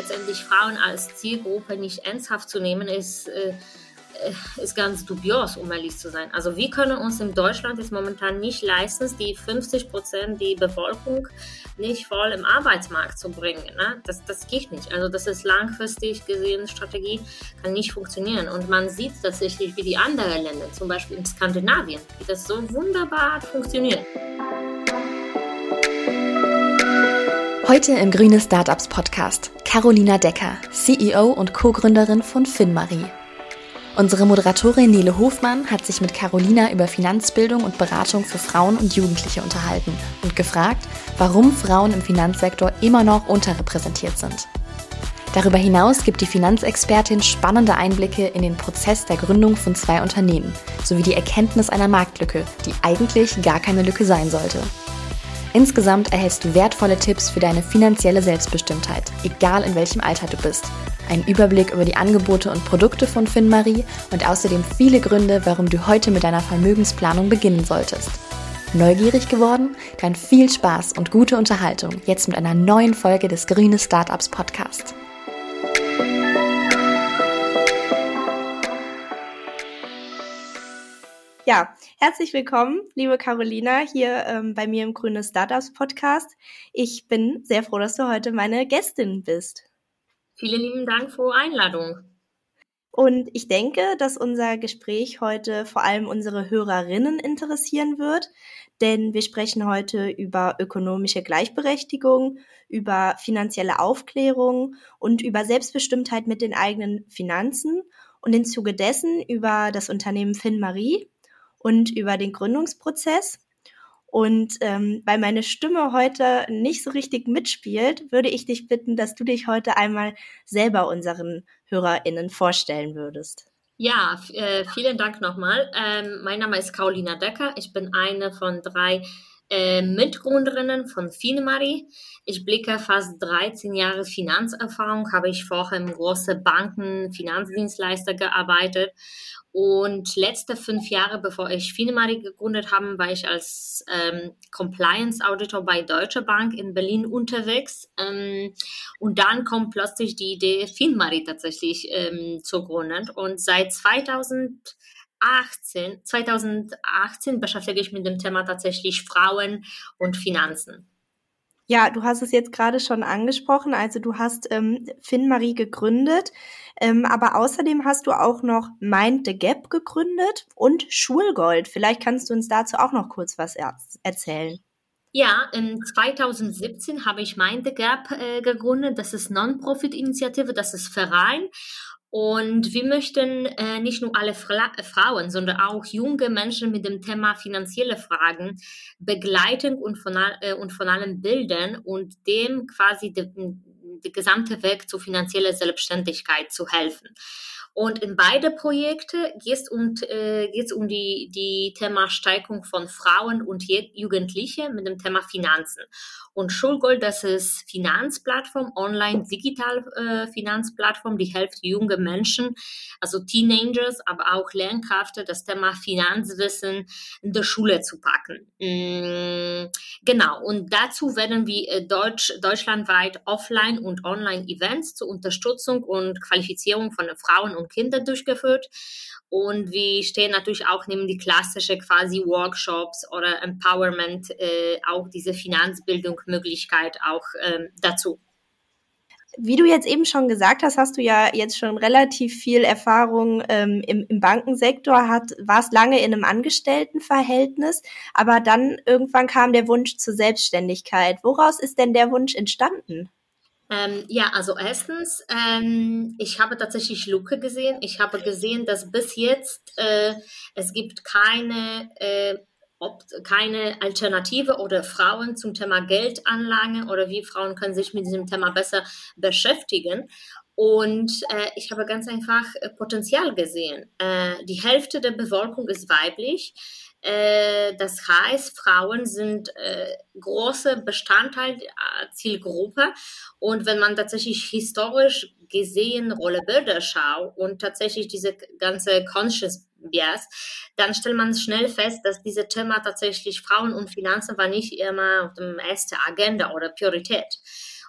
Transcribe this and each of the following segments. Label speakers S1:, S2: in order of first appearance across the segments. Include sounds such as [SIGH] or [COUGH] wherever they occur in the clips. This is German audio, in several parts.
S1: letztendlich Frauen als Zielgruppe nicht ernsthaft zu nehmen, ist, äh, äh, ist ganz dubios, um ehrlich zu sein. Also wir können uns in Deutschland jetzt momentan nicht leisten, die 50 Prozent die Bevölkerung nicht voll im Arbeitsmarkt zu bringen. Ne? Das, das geht nicht. Also das ist langfristig gesehen Strategie, kann nicht funktionieren. Und man sieht tatsächlich, wie die anderen Länder, zum Beispiel in Skandinavien, wie das so wunderbar funktioniert.
S2: Heute im Grüne Startups Podcast Carolina Decker, CEO und Co-Gründerin von FinMarie. Unsere Moderatorin Nele Hofmann hat sich mit Carolina über Finanzbildung und Beratung für Frauen und Jugendliche unterhalten und gefragt, warum Frauen im Finanzsektor immer noch unterrepräsentiert sind. Darüber hinaus gibt die Finanzexpertin spannende Einblicke in den Prozess der Gründung von zwei Unternehmen sowie die Erkenntnis einer Marktlücke, die eigentlich gar keine Lücke sein sollte. Insgesamt erhältst du wertvolle Tipps für deine finanzielle Selbstbestimmtheit, egal in welchem Alter du bist. Ein Überblick über die Angebote und Produkte von FinMarie und außerdem viele Gründe, warum du heute mit deiner Vermögensplanung beginnen solltest. Neugierig geworden? Dann viel Spaß und gute Unterhaltung jetzt mit einer neuen Folge des Grüne Startups Podcast.
S3: Ja, herzlich willkommen, liebe Carolina, hier ähm, bei mir im Grüne Startups Podcast. Ich bin sehr froh, dass du heute meine Gästin bist.
S1: Vielen lieben Dank für die Einladung.
S3: Und ich denke, dass unser Gespräch heute vor allem unsere Hörerinnen interessieren wird, denn wir sprechen heute über ökonomische Gleichberechtigung, über finanzielle Aufklärung und über Selbstbestimmtheit mit den eigenen Finanzen und im Zuge dessen über das Unternehmen FinMarie und über den Gründungsprozess. Und ähm, weil meine Stimme heute nicht so richtig mitspielt, würde ich dich bitten, dass du dich heute einmal selber unseren HörerInnen vorstellen würdest.
S1: Ja, äh, vielen Dank nochmal. Ähm, mein Name ist Carolina Decker. Ich bin eine von drei äh, Mitgründerinnen von Finemari. Ich blicke fast 13 Jahre Finanzerfahrung, habe ich vorher im großen Banken, Finanzdienstleister gearbeitet und letzte fünf Jahre, bevor ich Finemari gegründet habe, war ich als ähm, Compliance Auditor bei Deutsche Bank in Berlin unterwegs. Ähm, und dann kommt plötzlich die Idee, Finemari tatsächlich ähm, zu gründen. Und seit 2018, 2018 beschäftige ich mich mit dem Thema tatsächlich Frauen und Finanzen.
S3: Ja, du hast es jetzt gerade schon angesprochen. Also du hast ähm, FinMarie gegründet, ähm, aber außerdem hast du auch noch Mind the Gap gegründet und Schulgold. Vielleicht kannst du uns dazu auch noch kurz was er erzählen.
S1: Ja, in 2017 habe ich Mind the Gap äh, gegründet. Das ist Non-Profit-Initiative, das ist Verein. Und wir möchten äh, nicht nur alle Fra Frauen, sondern auch junge Menschen mit dem Thema finanzielle Fragen begleiten und von, äh, und von allem bilden und dem quasi der de gesamte Weg zur finanziellen Selbstständigkeit zu helfen. Und in beide Projekte geht es um, äh, um die, die Thema Stärkung von Frauen und Jugendliche mit dem Thema Finanzen. Und Schulgold, das ist Finanzplattform, online digital äh, Finanzplattform, die hilft junge Menschen, also Teenagers, aber auch Lernkräfte, das Thema Finanzwissen in der Schule zu packen. Mm, genau. Und dazu werden wir äh, Deutsch, deutschlandweit Offline- und Online-Events zur Unterstützung und Qualifizierung von Frauen und Kindern durchgeführt. Und wir stehen natürlich auch neben die klassische quasi Workshops oder Empowerment, äh, auch diese Finanzbildungsmöglichkeit auch ähm, dazu.
S3: Wie du jetzt eben schon gesagt hast, hast du ja jetzt schon relativ viel Erfahrung ähm, im, im Bankensektor, hat, warst lange in einem Angestelltenverhältnis, aber dann irgendwann kam der Wunsch zur Selbstständigkeit. Woraus ist denn der Wunsch entstanden?
S1: Ähm, ja, also erstens, ähm, ich habe tatsächlich Lücke gesehen. Ich habe gesehen, dass bis jetzt äh, es gibt keine äh, ob keine Alternative oder Frauen zum Thema Geldanlage oder wie Frauen können sich mit diesem Thema besser beschäftigen. Und äh, ich habe ganz einfach äh, Potenzial gesehen. Äh, die Hälfte der Bevölkerung ist weiblich. Äh, das heißt, Frauen sind äh, große Bestandteil der Zielgruppe. Und wenn man tatsächlich historisch gesehen Rollebilder schaut und tatsächlich diese ganze Conscious Bias, dann stellt man schnell fest, dass dieses Thema tatsächlich Frauen und Finanzen war nicht immer auf dem ersten Agenda oder Priorität.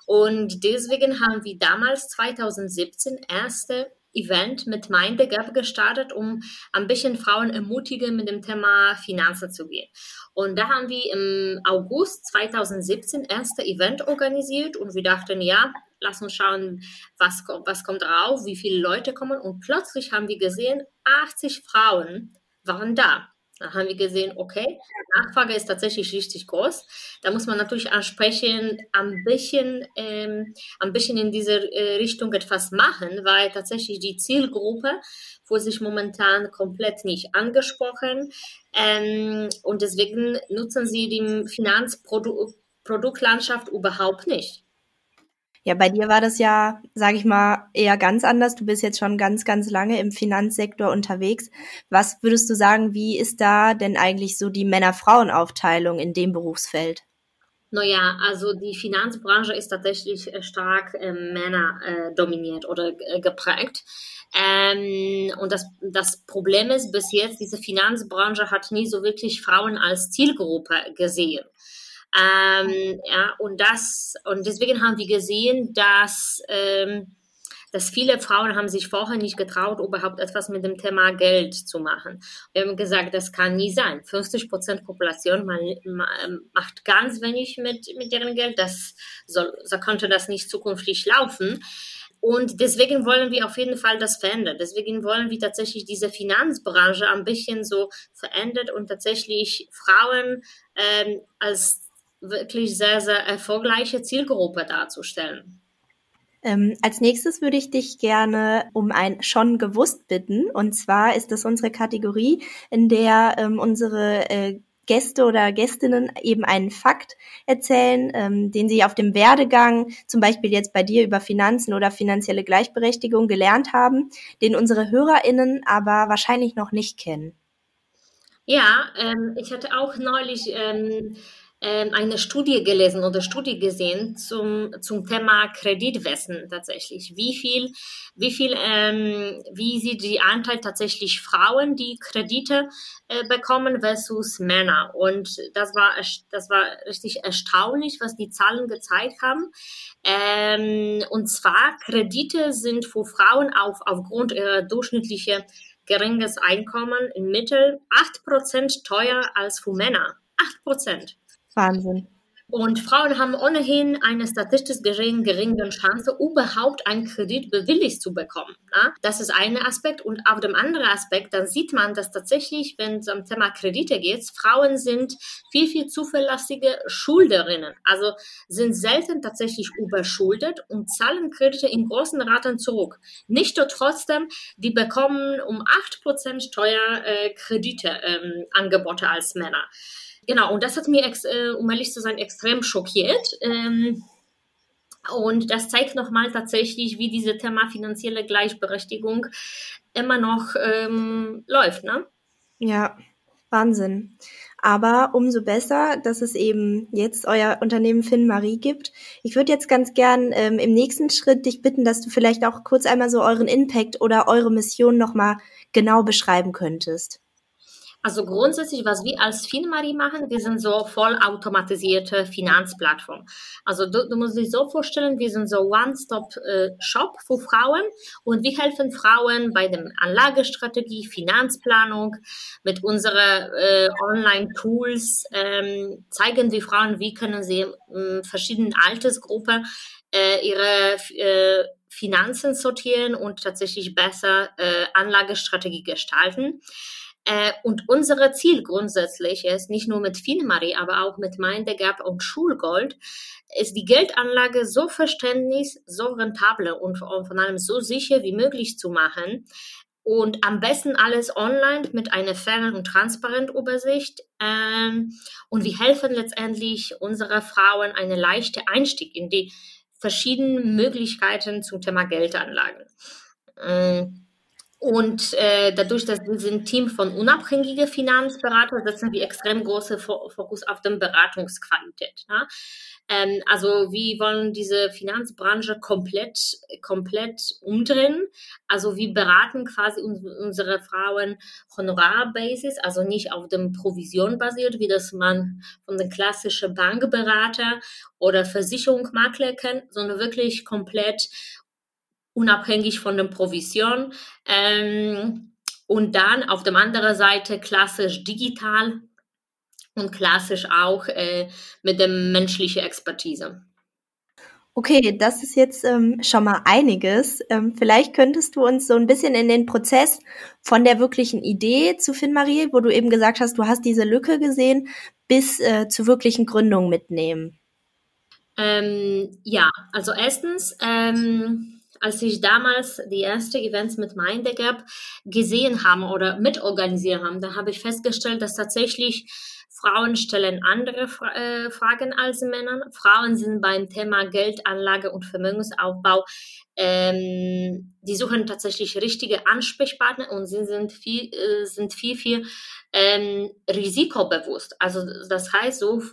S1: Und deswegen haben wir damals 2017 erste Event mit Mind the Gap gestartet, um ein bisschen Frauen ermutigen, mit dem Thema Finanzen zu gehen. Und da haben wir im August 2017 erste Event organisiert und wir dachten, ja, lass uns schauen, was, was kommt drauf, wie viele Leute kommen. Und plötzlich haben wir gesehen, 80 Frauen waren da. Da haben wir gesehen, okay, die Nachfrage ist tatsächlich richtig groß. Da muss man natürlich ansprechen, ein bisschen, ähm, ein bisschen in diese äh, Richtung etwas machen, weil tatsächlich die Zielgruppe wurde sich momentan komplett nicht angesprochen. Ähm, und deswegen nutzen sie die Finanzproduktlandschaft überhaupt nicht.
S3: Ja, bei dir war das ja, sage ich mal, eher ganz anders. Du bist jetzt schon ganz, ganz lange im Finanzsektor unterwegs. Was würdest du sagen, wie ist da denn eigentlich so die Männer-Frauen-Aufteilung in dem Berufsfeld?
S1: Naja, also die Finanzbranche ist tatsächlich äh, stark äh, Männer äh, dominiert oder äh, geprägt. Ähm, und das, das Problem ist, bis jetzt, diese Finanzbranche hat nie so wirklich Frauen als Zielgruppe gesehen. Ähm, ja, und das, und deswegen haben wir gesehen, dass, ähm, dass viele Frauen haben sich vorher nicht getraut, überhaupt etwas mit dem Thema Geld zu machen. Wir haben gesagt, das kann nie sein. 50 Prozent Population man, man, macht ganz wenig mit, mit deren Geld. Das soll, so könnte das nicht zukünftig laufen. Und deswegen wollen wir auf jeden Fall das verändern. Deswegen wollen wir tatsächlich diese Finanzbranche ein bisschen so verändert und tatsächlich Frauen ähm, als wirklich sehr, sehr erfolgreiche Zielgruppe darzustellen.
S3: Ähm, als nächstes würde ich dich gerne um ein schon gewusst bitten. Und zwar ist das unsere Kategorie, in der ähm, unsere äh, Gäste oder Gästinnen eben einen Fakt erzählen, ähm, den sie auf dem Werdegang, zum Beispiel jetzt bei dir über Finanzen oder finanzielle Gleichberechtigung gelernt haben, den unsere HörerInnen aber wahrscheinlich noch nicht kennen.
S1: Ja, ähm, ich hatte auch neulich ähm, eine Studie gelesen oder Studie gesehen zum, zum Thema Kreditwesen tatsächlich. Wie viel, wie viel, ähm, wie sieht die Anteil tatsächlich Frauen, die Kredite äh, bekommen versus Männer? Und das war, das war richtig erstaunlich, was die Zahlen gezeigt haben. Ähm, und zwar Kredite sind für Frauen auf, aufgrund ihrer durchschnittlichen geringes Einkommen im Mittel 8% teuer als für Männer. 8%.
S3: Wahnsinn.
S1: Und Frauen haben ohnehin eine statistisch gesehen geringe Chance, überhaupt einen Kredit bewilligt zu bekommen. Ja? Das ist ein Aspekt. Und auf dem anderen Aspekt, dann sieht man, dass tatsächlich, wenn es um Thema Kredite geht, Frauen sind viel, viel zuverlässige Schulderinnen. Also sind selten tatsächlich überschuldet und zahlen Kredite in großen Raten zurück. Nicht nur trotzdem, die bekommen um 8% teuer äh, ähm, Angebote als Männer. Genau, und das hat mir, äh, um ehrlich zu sein, extrem schockiert. Ähm, und das zeigt nochmal tatsächlich, wie diese Thema finanzielle Gleichberechtigung immer noch ähm, läuft, ne?
S3: Ja, Wahnsinn. Aber umso besser, dass es eben jetzt euer Unternehmen FinMarie gibt. Ich würde jetzt ganz gern ähm, im nächsten Schritt dich bitten, dass du vielleicht auch kurz einmal so euren Impact oder eure Mission nochmal genau beschreiben könntest.
S1: Also grundsätzlich, was wir als FinMari machen, wir sind so vollautomatisierte Finanzplattform. Also du, du musst dich so vorstellen, wir sind so One-Stop-Shop für Frauen und wir helfen Frauen bei der Anlagestrategie, Finanzplanung mit unseren äh, Online-Tools, ähm, zeigen wir Frauen, wie können sie in verschiedenen Altersgruppen äh, ihre äh, Finanzen sortieren und tatsächlich besser äh, Anlagestrategie gestalten. Äh, und unsere Ziel grundsätzlich ist, nicht nur mit Finmari, aber auch mit Mind the Gap und Schulgold, ist die Geldanlage so verständlich, so rentabel und von allem so sicher wie möglich zu machen. Und am besten alles online mit einer fairen und transparenten Übersicht. Ähm, und wir helfen letztendlich unsere Frauen einen leichten Einstieg in die verschiedenen Möglichkeiten zum Thema Geldanlagen. Und äh, dadurch, dass wir sind Team von unabhängigen Finanzberatern, setzen wir extrem große Fokus auf den Beratungsqualität. Ne? Ähm, also wir wollen diese Finanzbranche komplett, komplett umdrehen. Also wir beraten quasi uns, unsere Frauen Honorarbasis, also nicht auf dem Provision basiert, wie das man von den klassischen Bankberater oder Versicherungsmakler kennt, sondern wirklich komplett unabhängig von der Provision. Ähm, und dann auf der anderen Seite klassisch digital und klassisch auch äh, mit der menschlichen Expertise.
S3: Okay, das ist jetzt ähm, schon mal einiges. Ähm, vielleicht könntest du uns so ein bisschen in den Prozess von der wirklichen Idee zu FinMarie, wo du eben gesagt hast, du hast diese Lücke gesehen, bis äh, zur wirklichen Gründung mitnehmen.
S1: Ähm, ja, also erstens, ähm, als ich damals die ersten Events mit Mindegap gesehen habe oder mitorganisiert habe, da habe ich festgestellt, dass tatsächlich Frauen stellen andere äh, Fragen als Männer. Frauen sind beim Thema Geldanlage und Vermögensaufbau, ähm, die suchen tatsächlich richtige Ansprechpartner und sie sind viel, äh, sind viel, viel ähm, risikobewusst. Also das heißt, so,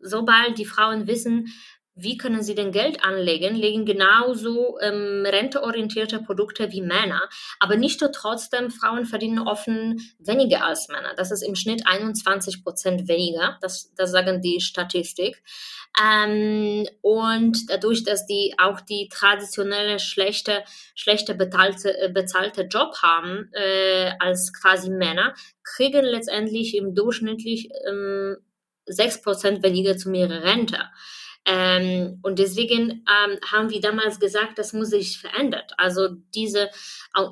S1: sobald die Frauen wissen, wie können sie denn Geld anlegen, legen genauso ähm, renteorientierte Produkte wie Männer. Aber nicht nur trotzdem, Frauen verdienen offen weniger als Männer. Das ist im Schnitt 21 Prozent weniger. Das, das sagen die Statistik. Ähm, und dadurch, dass die auch die traditionelle schlechte, schlechte bezahlte, äh, bezahlte Job haben äh, als quasi Männer, kriegen letztendlich im durchschnittlich ähm, 6 Prozent weniger zu ihrer Rente. Ähm, und deswegen ähm, haben wir damals gesagt, das muss sich verändern. Also diese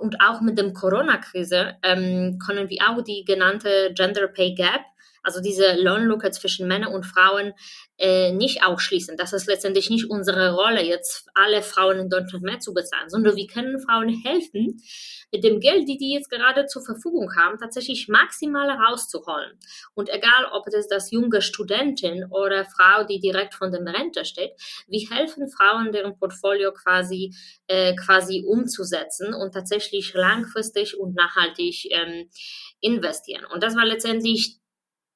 S1: und auch mit dem Corona-Krise ähm, können wir auch die genannte Gender Pay Gap also diese Lohnlücke zwischen Männern und Frauen äh, nicht ausschließen. Das ist letztendlich nicht unsere Rolle, jetzt alle Frauen in Deutschland mehr zu bezahlen, sondern wir können Frauen helfen, mit dem Geld, die die jetzt gerade zur Verfügung haben, tatsächlich maximal rauszuholen. Und egal, ob das das junge Studentin oder Frau, die direkt von der Rente steht, wir helfen Frauen, deren Portfolio quasi, äh, quasi umzusetzen und tatsächlich langfristig und nachhaltig ähm, investieren. Und das war letztendlich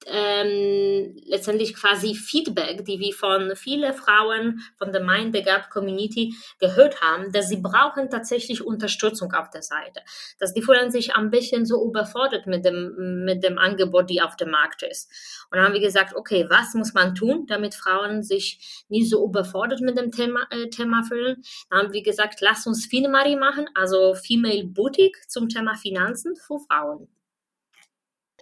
S1: ähm, letztendlich quasi Feedback, die wir von vielen Frauen von der Mind the Gap Community gehört haben, dass sie brauchen tatsächlich Unterstützung auf der Seite. Dass die fühlen sich ein bisschen so überfordert mit dem, mit dem Angebot, die auf dem Markt ist. Und dann haben wir gesagt, okay, was muss man tun, damit Frauen sich nie so überfordert mit dem Thema, äh, Thema fühlen? Dann haben wir gesagt, lass uns Finmari machen, also Female Boutique zum Thema Finanzen für Frauen.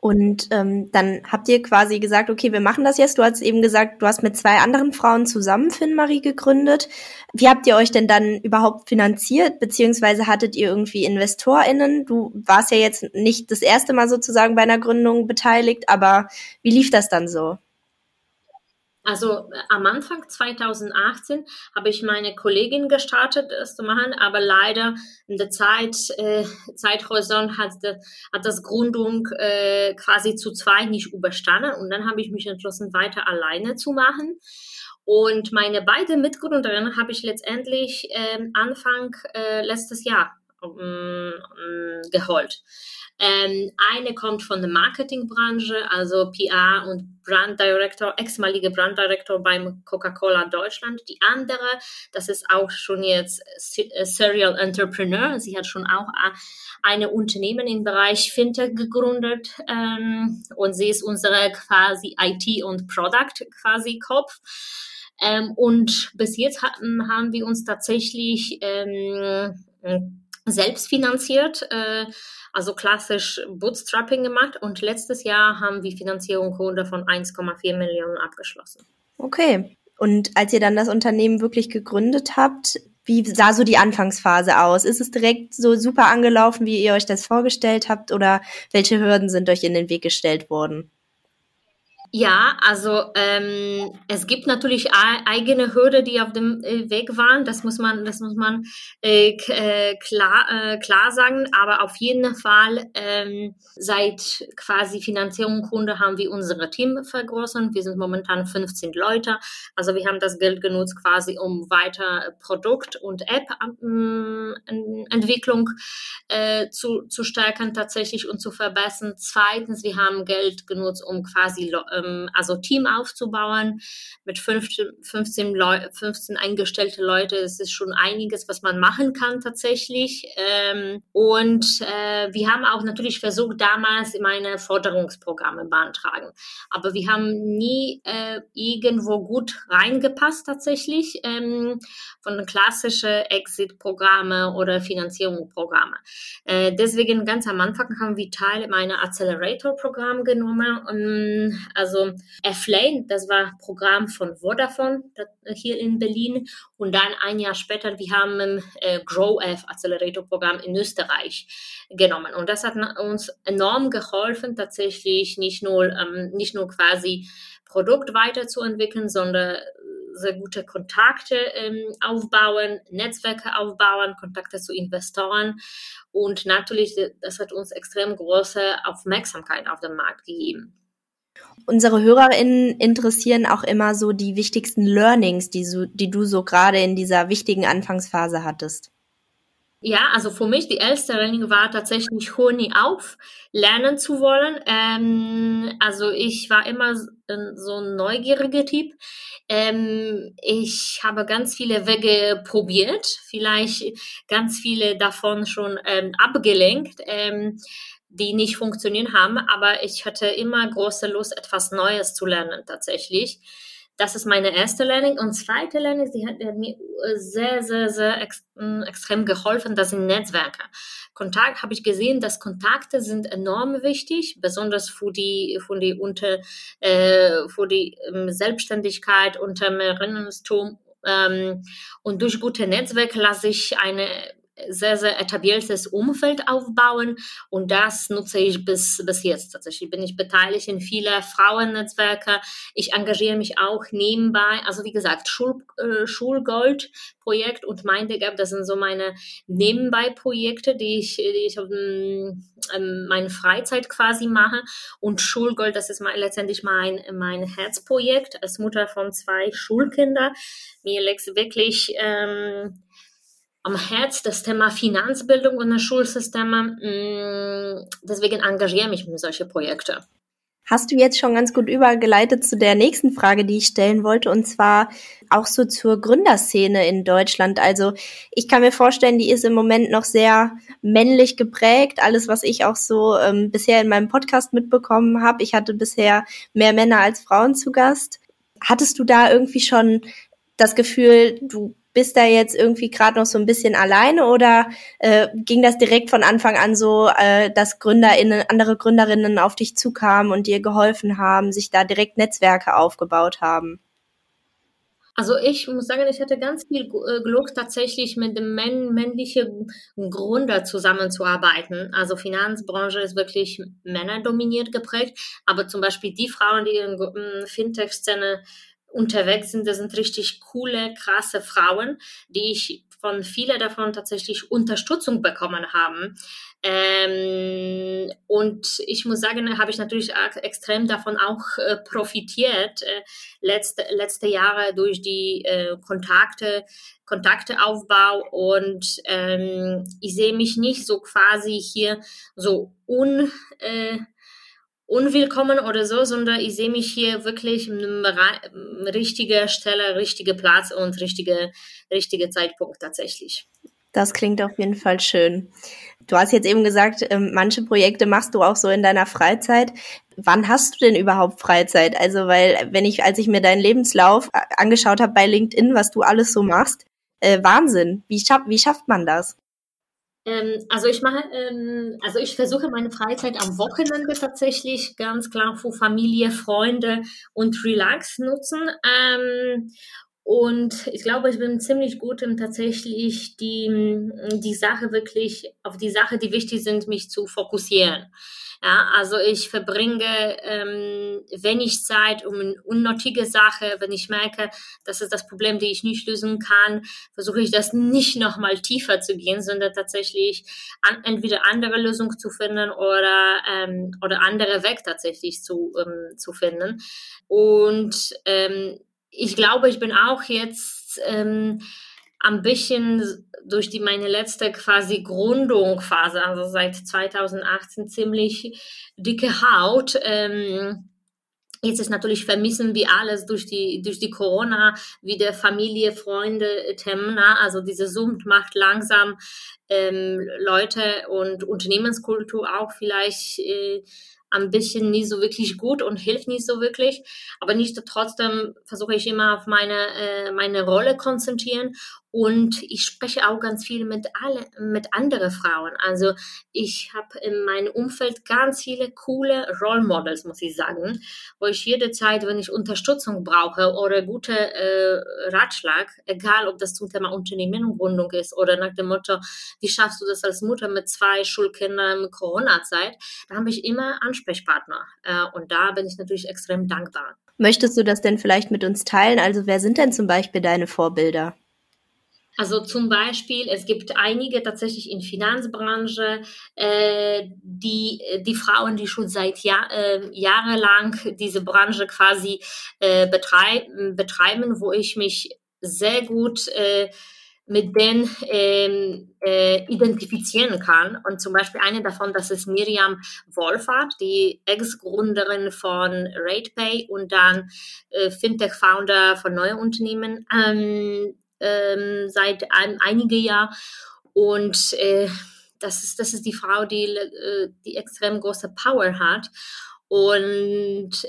S3: Und ähm, dann habt ihr quasi gesagt, okay, wir machen das jetzt. Du hast eben gesagt, du hast mit zwei anderen Frauen zusammen FinMarie gegründet. Wie habt ihr euch denn dann überhaupt finanziert, beziehungsweise hattet ihr irgendwie InvestorInnen? Du warst ja jetzt nicht das erste Mal sozusagen bei einer Gründung beteiligt, aber wie lief das dann so?
S1: Also äh, am Anfang 2018 habe ich meine Kollegin gestartet, das zu machen, aber leider in der Zeit, äh, Zeithorizont hat, hat das Gründung äh, quasi zu zweit nicht überstanden und dann habe ich mich entschlossen, weiter alleine zu machen. Und meine beiden Mitgründerinnen habe ich letztendlich äh, Anfang äh, letztes Jahr geholt. Ähm, eine kommt von der Marketingbranche, also PR und Brand Director, ehemalige Brand Director beim Coca-Cola Deutschland. Die andere, das ist auch schon jetzt äh, Serial Entrepreneur. Sie hat schon auch äh, eine Unternehmen im Bereich Fintech gegründet ähm, und sie ist unsere quasi IT und Product quasi Kopf. Ähm, und bis jetzt hatten, haben wir uns tatsächlich ähm, selbst finanziert, äh, also klassisch Bootstrapping gemacht und letztes Jahr haben wir Finanzierungsrunde von 1,4 Millionen abgeschlossen.
S3: Okay. Und als ihr dann das Unternehmen wirklich gegründet habt, wie sah so die Anfangsphase aus? Ist es direkt so super angelaufen, wie ihr euch das vorgestellt habt oder welche Hürden sind euch in den Weg gestellt worden?
S1: Ja, also ähm, es gibt natürlich eigene Hürden, die auf dem äh, Weg waren. Das muss man, das muss man äh, äh, klar, äh, klar sagen. Aber auf jeden Fall ähm, seit quasi Finanzierungsrunde haben wir unsere Team vergrößert. Wir sind momentan 15 Leute. Also wir haben das Geld genutzt quasi, um weiter Produkt- und App-Entwicklung ähm, äh, zu, zu stärken tatsächlich und zu verbessern. Zweitens, wir haben Geld genutzt, um quasi ähm, also Team aufzubauen mit 15, 15, Leu 15 eingestellte Leute. Es ist schon einiges, was man machen kann tatsächlich. Ähm, und äh, wir haben auch natürlich versucht, damals meine Forderungsprogramme beantragen. Aber wir haben nie äh, irgendwo gut reingepasst tatsächlich ähm, von klassischen Exit-Programme oder Finanzierungsprogramme. Äh, deswegen ganz am Anfang haben wir Teil meiner Accelerator-Programm genommen. Und, also F-Lane, das war Programm von Vodafone hier in Berlin. Und dann ein Jahr später, wir haben äh, GrowF Accelerator Programm in Österreich genommen. Und das hat uns enorm geholfen, tatsächlich nicht nur, ähm, nicht nur quasi Produkt weiterzuentwickeln, sondern sehr gute Kontakte ähm, aufbauen, Netzwerke aufbauen, Kontakte zu Investoren. Und natürlich, das hat uns extrem große Aufmerksamkeit auf dem Markt gegeben.
S3: Unsere HörerInnen interessieren auch immer so die wichtigsten Learnings, die, so, die du so gerade in dieser wichtigen Anfangsphase hattest.
S1: Ja, also für mich die erste Learning war tatsächlich Honig auf, lernen zu wollen. Ähm, also ich war immer so ein neugieriger Typ. Ähm, ich habe ganz viele Wege probiert, vielleicht ganz viele davon schon ähm, abgelenkt. Die nicht funktionieren haben, aber ich hatte immer große Lust, etwas Neues zu lernen tatsächlich. Das ist meine erste Learning. Und zweite Learning, die hat, mir sehr, sehr, sehr ex, mm, extrem geholfen, das sind Netzwerke. Kontakt habe ich gesehen, dass Kontakte sind enorm wichtig, besonders für die, für die, unter, äh, für die ähm, Selbstständigkeit, Unternehmertum. Ähm, und durch gute Netzwerke lasse ich eine sehr, sehr etabliertes Umfeld aufbauen und das nutze ich bis, bis jetzt tatsächlich. Bin ich beteiligt in viele Frauennetzwerke. Ich engagiere mich auch nebenbei. Also wie gesagt, Schul, äh, Schulgold-Projekt und MindGap, das sind so meine Nebenbei-Projekte, die ich, die ich auf ähm, meine Freizeit quasi mache. Und Schulgold, das ist mein, letztendlich mein, mein Herzprojekt als Mutter von zwei Schulkindern. Mir liegt wirklich ähm, am Herz das Thema Finanzbildung und das Schulsystem. Mm, deswegen engagiere ich mich in solche Projekte.
S3: Hast du jetzt schon ganz gut übergeleitet zu der nächsten Frage, die ich stellen wollte, und zwar auch so zur Gründerszene in Deutschland. Also ich kann mir vorstellen, die ist im Moment noch sehr männlich geprägt. Alles, was ich auch so ähm, bisher in meinem Podcast mitbekommen habe. Ich hatte bisher mehr Männer als Frauen zu Gast. Hattest du da irgendwie schon das Gefühl, du bist da jetzt irgendwie gerade noch so ein bisschen alleine oder äh, ging das direkt von Anfang an so, äh, dass GründerInnen, andere Gründerinnen auf dich zukamen und dir geholfen haben, sich da direkt Netzwerke aufgebaut haben?
S1: Also ich muss sagen, ich hatte ganz viel äh, Glück, tatsächlich mit dem männlichen Gründer zusammenzuarbeiten. Also Finanzbranche ist wirklich männerdominiert geprägt, aber zum Beispiel die Frauen, die in Fintech-Szene unterwegs sind. Das sind richtig coole, krasse Frauen, die ich von vielen davon tatsächlich Unterstützung bekommen haben. Ähm, und ich muss sagen, habe ich natürlich extrem davon auch äh, profitiert, äh, letzte, letzte Jahre durch die äh, Kontakte, Kontakteaufbau und ähm, ich sehe mich nicht so quasi hier so un, äh, unwillkommen oder so, sondern ich sehe mich hier wirklich an richtiger Stelle, richtiger Platz und richtige, richtige Zeitpunkt tatsächlich.
S3: Das klingt auf jeden Fall schön. Du hast jetzt eben gesagt, ähm, manche Projekte machst du auch so in deiner Freizeit. Wann hast du denn überhaupt Freizeit? Also, weil, wenn ich, als ich mir deinen Lebenslauf angeschaut habe bei LinkedIn, was du alles so machst, äh, Wahnsinn. Wie, schaff, wie schafft man das?
S1: Ähm, also ich mache, ähm, also ich versuche meine Freizeit am Wochenende tatsächlich ganz klar für Familie, Freunde und Relax nutzen. Ähm, Und ich glaube, ich bin ziemlich gut im tatsächlich die, die Sache wirklich, auf die Sache, die wichtig sind, mich zu fokussieren. Ja, also ich verbringe ähm, wenig Zeit um eine unnötige Sache. Wenn ich merke, das ist das Problem, die ich nicht lösen kann, versuche ich das nicht nochmal tiefer zu gehen, sondern tatsächlich an, entweder andere Lösungen zu finden oder, ähm, oder andere Weg tatsächlich zu, ähm, zu finden. Und ähm, ich glaube, ich bin auch jetzt ähm, ein bisschen durch die meine letzte quasi Gründungsphase, also seit 2018 ziemlich dicke Haut. Ähm, Jetzt ist natürlich vermissen wir alles durch die, durch die Corona, wie der Familie, Freunde, Termina. Also diese Zoom macht langsam ähm, Leute und Unternehmenskultur auch vielleicht äh, ein bisschen nie so wirklich gut und hilft nicht so wirklich. Aber nicht trotzdem versuche ich immer auf meine, äh, meine Rolle konzentrieren und ich spreche auch ganz viel mit alle, mit anderen Frauen. Also ich habe in meinem Umfeld ganz viele coole Role Models, muss ich sagen, wo ich jederzeit, wenn ich Unterstützung brauche oder gute äh, Ratschlag, egal ob das zum Thema Unternehmensgründung ist oder nach dem Motto, wie schaffst du das als Mutter mit zwei Schulkindern in Corona-Zeit, da habe ich immer Ansprechpartner. Äh, und da bin ich natürlich extrem dankbar.
S3: Möchtest du das denn vielleicht mit uns teilen? Also wer sind denn zum Beispiel deine Vorbilder?
S1: Also zum Beispiel, es gibt einige tatsächlich in Finanzbranche, äh, die, die Frauen, die schon seit Jahr, äh, jahrelang diese Branche quasi äh, betreib, betreiben, wo ich mich sehr gut äh, mit denen ähm, äh, identifizieren kann. Und zum Beispiel eine davon, das ist Miriam Wolfert, die Ex-Gründerin von RatePay und dann äh, Fintech-Founder von neuen Unternehmen. Ähm, ähm, seit ein, einige Jahren. Und äh, das, ist, das ist die Frau, die, äh, die extrem große Power hat. Und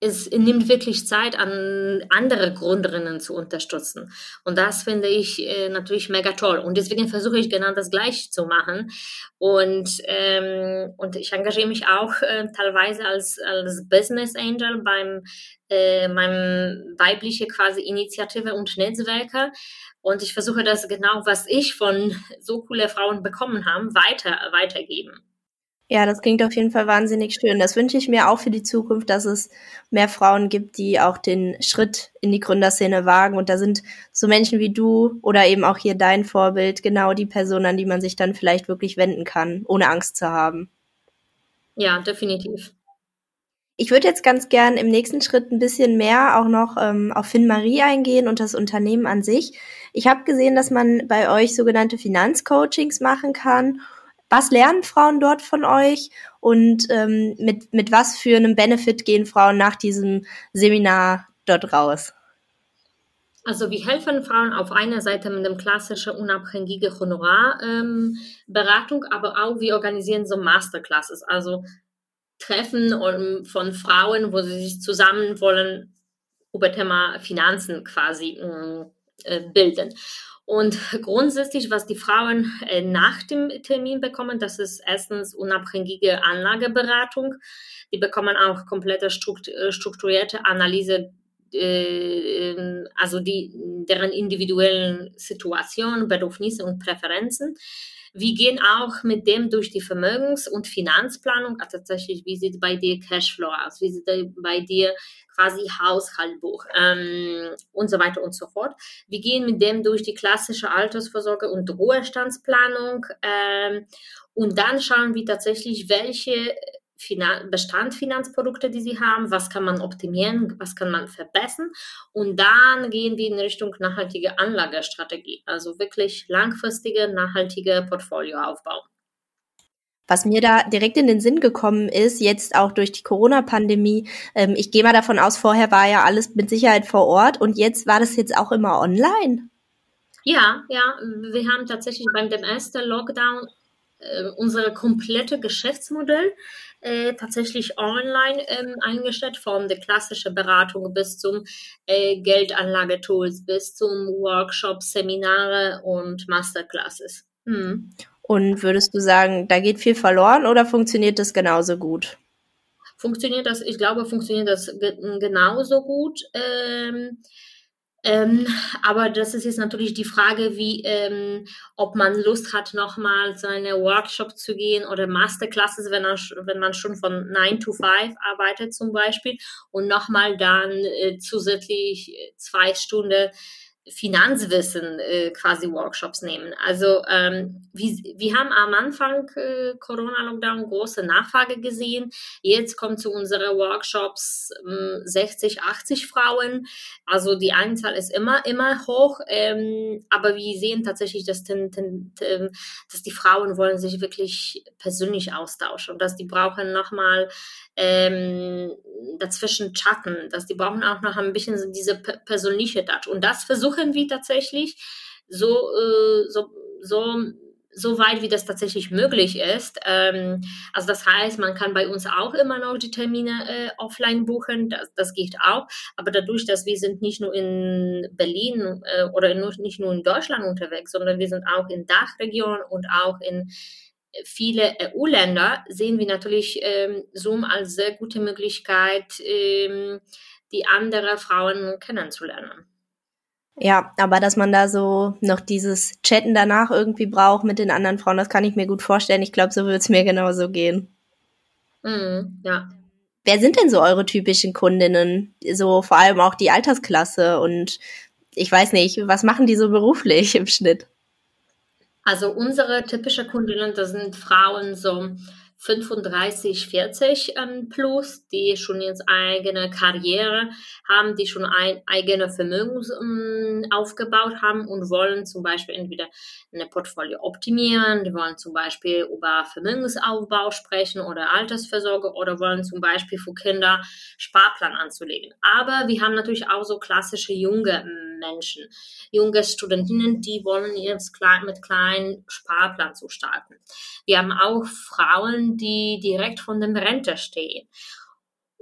S1: es nimmt wirklich Zeit, an andere Gründerinnen zu unterstützen. Und das finde ich äh, natürlich mega toll. Und deswegen versuche ich genau das Gleiche zu machen. Und, ähm, und ich engagiere mich auch äh, teilweise als, als Business Angel beim äh, meinem weibliche quasi Initiative und Netzwerke. Und ich versuche das genau, was ich von so coole Frauen bekommen habe, weiter, weitergeben.
S3: Ja, das klingt auf jeden Fall wahnsinnig schön. Das wünsche ich mir auch für die Zukunft, dass es mehr Frauen gibt, die auch den Schritt in die Gründerszene wagen. Und da sind so Menschen wie du oder eben auch hier dein Vorbild genau die Person, an die man sich dann vielleicht wirklich wenden kann, ohne Angst zu haben.
S1: Ja, definitiv.
S3: Ich würde jetzt ganz gern im nächsten Schritt ein bisschen mehr auch noch ähm, auf FinMarie eingehen und das Unternehmen an sich. Ich habe gesehen, dass man bei euch sogenannte Finanzcoachings machen kann was lernen Frauen dort von euch und ähm, mit, mit was für einem Benefit gehen Frauen nach diesem Seminar dort raus?
S1: Also wir helfen Frauen auf einer Seite mit dem klassischen unabhängigen Honorarberatung, ähm, aber auch wir organisieren so Masterclasses, also Treffen um, von Frauen, wo sie sich zusammen wollen über Thema Finanzen quasi äh, bilden. Und grundsätzlich, was die Frauen äh, nach dem Termin bekommen, das ist erstens unabhängige Anlageberatung. Die bekommen auch komplette äh, strukturierte Analyse, äh, also die, deren individuellen Situationen, Bedürfnisse und Präferenzen. Wir gehen auch mit dem durch die Vermögens- und Finanzplanung, also tatsächlich, wie sieht bei dir Cashflow aus, wie sieht bei dir quasi Haushaltbuch ähm, und so weiter und so fort. Wir gehen mit dem durch die klassische Altersvorsorge und Ruhestandsplanung ähm, und dann schauen wir tatsächlich, welche Finan Bestandsfinanzprodukte, die sie haben, was kann man optimieren, was kann man verbessern und dann gehen wir in Richtung nachhaltige Anlagestrategie, also wirklich langfristige, nachhaltige Portfolio aufbauen.
S3: Was mir da direkt in den Sinn gekommen ist, jetzt auch durch die Corona-Pandemie, ähm, ich gehe mal davon aus, vorher war ja alles mit Sicherheit vor Ort und jetzt war das jetzt auch immer online.
S1: Ja, ja, wir haben tatsächlich beim dem ersten Lockdown äh, unser komplette Geschäftsmodell äh, tatsächlich online ähm, eingestellt, von der klassischen Beratung bis zum äh, Geldanlagetools, bis zum Workshop, Seminare und Masterclasses.
S3: Hm. Und würdest du sagen, da geht viel verloren oder funktioniert das genauso gut?
S1: Funktioniert das, ich glaube, funktioniert das genauso gut. Ähm, Ähm, aber das ist jetzt natürlich die Frage, wie, ähm, ob man Lust hat, nochmal seine Workshop zu gehen oder Masterclasses, wenn, er, wenn man schon von 9 to 5 arbeitet zum Beispiel und nochmal dann äh, zusätzlich zwei Stunden Finanzwissen äh, quasi Workshops nehmen. Also ähm, wir, wir haben am Anfang äh, Corona-Lockdown große Nachfrage gesehen. Jetzt kommen zu unseren Workshops ähm, 60, 80 Frauen. Also die Anzahl ist immer, immer hoch. Ähm, aber wir sehen tatsächlich, dass, ten, ten, ten, dass die Frauen wollen sich wirklich persönlich austauschen und dass die brauchen nochmal ähm, dazwischen chatten, dass die brauchen auch noch ein bisschen diese persönliche Touch. Und das versuchen wir tatsächlich so, äh, so, so, so weit, wie das tatsächlich möglich ist. Ähm, also das heißt, man kann bei uns auch immer noch die Termine äh, offline buchen, das, das geht auch. Aber dadurch, dass wir sind nicht nur in Berlin äh, oder in, nicht nur in Deutschland unterwegs, sondern wir sind auch in Dachregion und auch in viele EU-Länder sehen wir natürlich ähm, Zoom als sehr gute Möglichkeit, ähm, die anderen Frauen kennenzulernen.
S3: Ja, aber dass man da so noch dieses Chatten danach irgendwie braucht mit den anderen Frauen, das kann ich mir gut vorstellen. Ich glaube, so wird es mir genauso gehen.
S1: Mhm, ja.
S3: Wer sind denn so eure typischen Kundinnen? So vor allem auch die Altersklasse und ich weiß nicht, was machen die so beruflich im Schnitt?
S1: Also unsere typische Kundinnen, das sind Frauen so 35, 40 ähm, plus, die schon jetzt eigene Karriere haben, die schon ein eigene Vermögen ähm, aufgebaut haben und wollen zum Beispiel entweder eine Portfolio optimieren, die wollen zum Beispiel über Vermögensaufbau sprechen oder Altersversorgung oder wollen zum Beispiel für Kinder Sparplan anzulegen. Aber wir haben natürlich auch so klassische junge Menschen, junge Studentinnen, die wollen jetzt klein, mit kleinen Sparplan zu starten. Wir haben auch Frauen, die direkt von dem Rente stehen.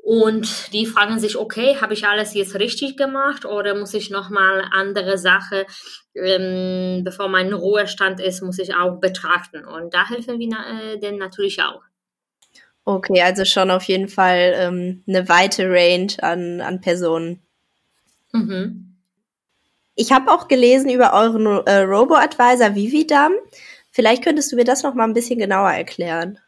S1: Und die fragen sich, okay, habe ich alles jetzt richtig gemacht oder muss ich nochmal andere Sachen, ähm, bevor mein Ruhestand ist, muss ich auch betrachten. Und da helfen wir äh, denen natürlich auch.
S3: Okay, also schon auf jeden Fall ähm, eine weite Range an, an Personen. Mhm. Ich habe auch gelesen über euren äh, Robo-Advisor Vividam. Vielleicht könntest du mir das noch mal ein bisschen genauer erklären.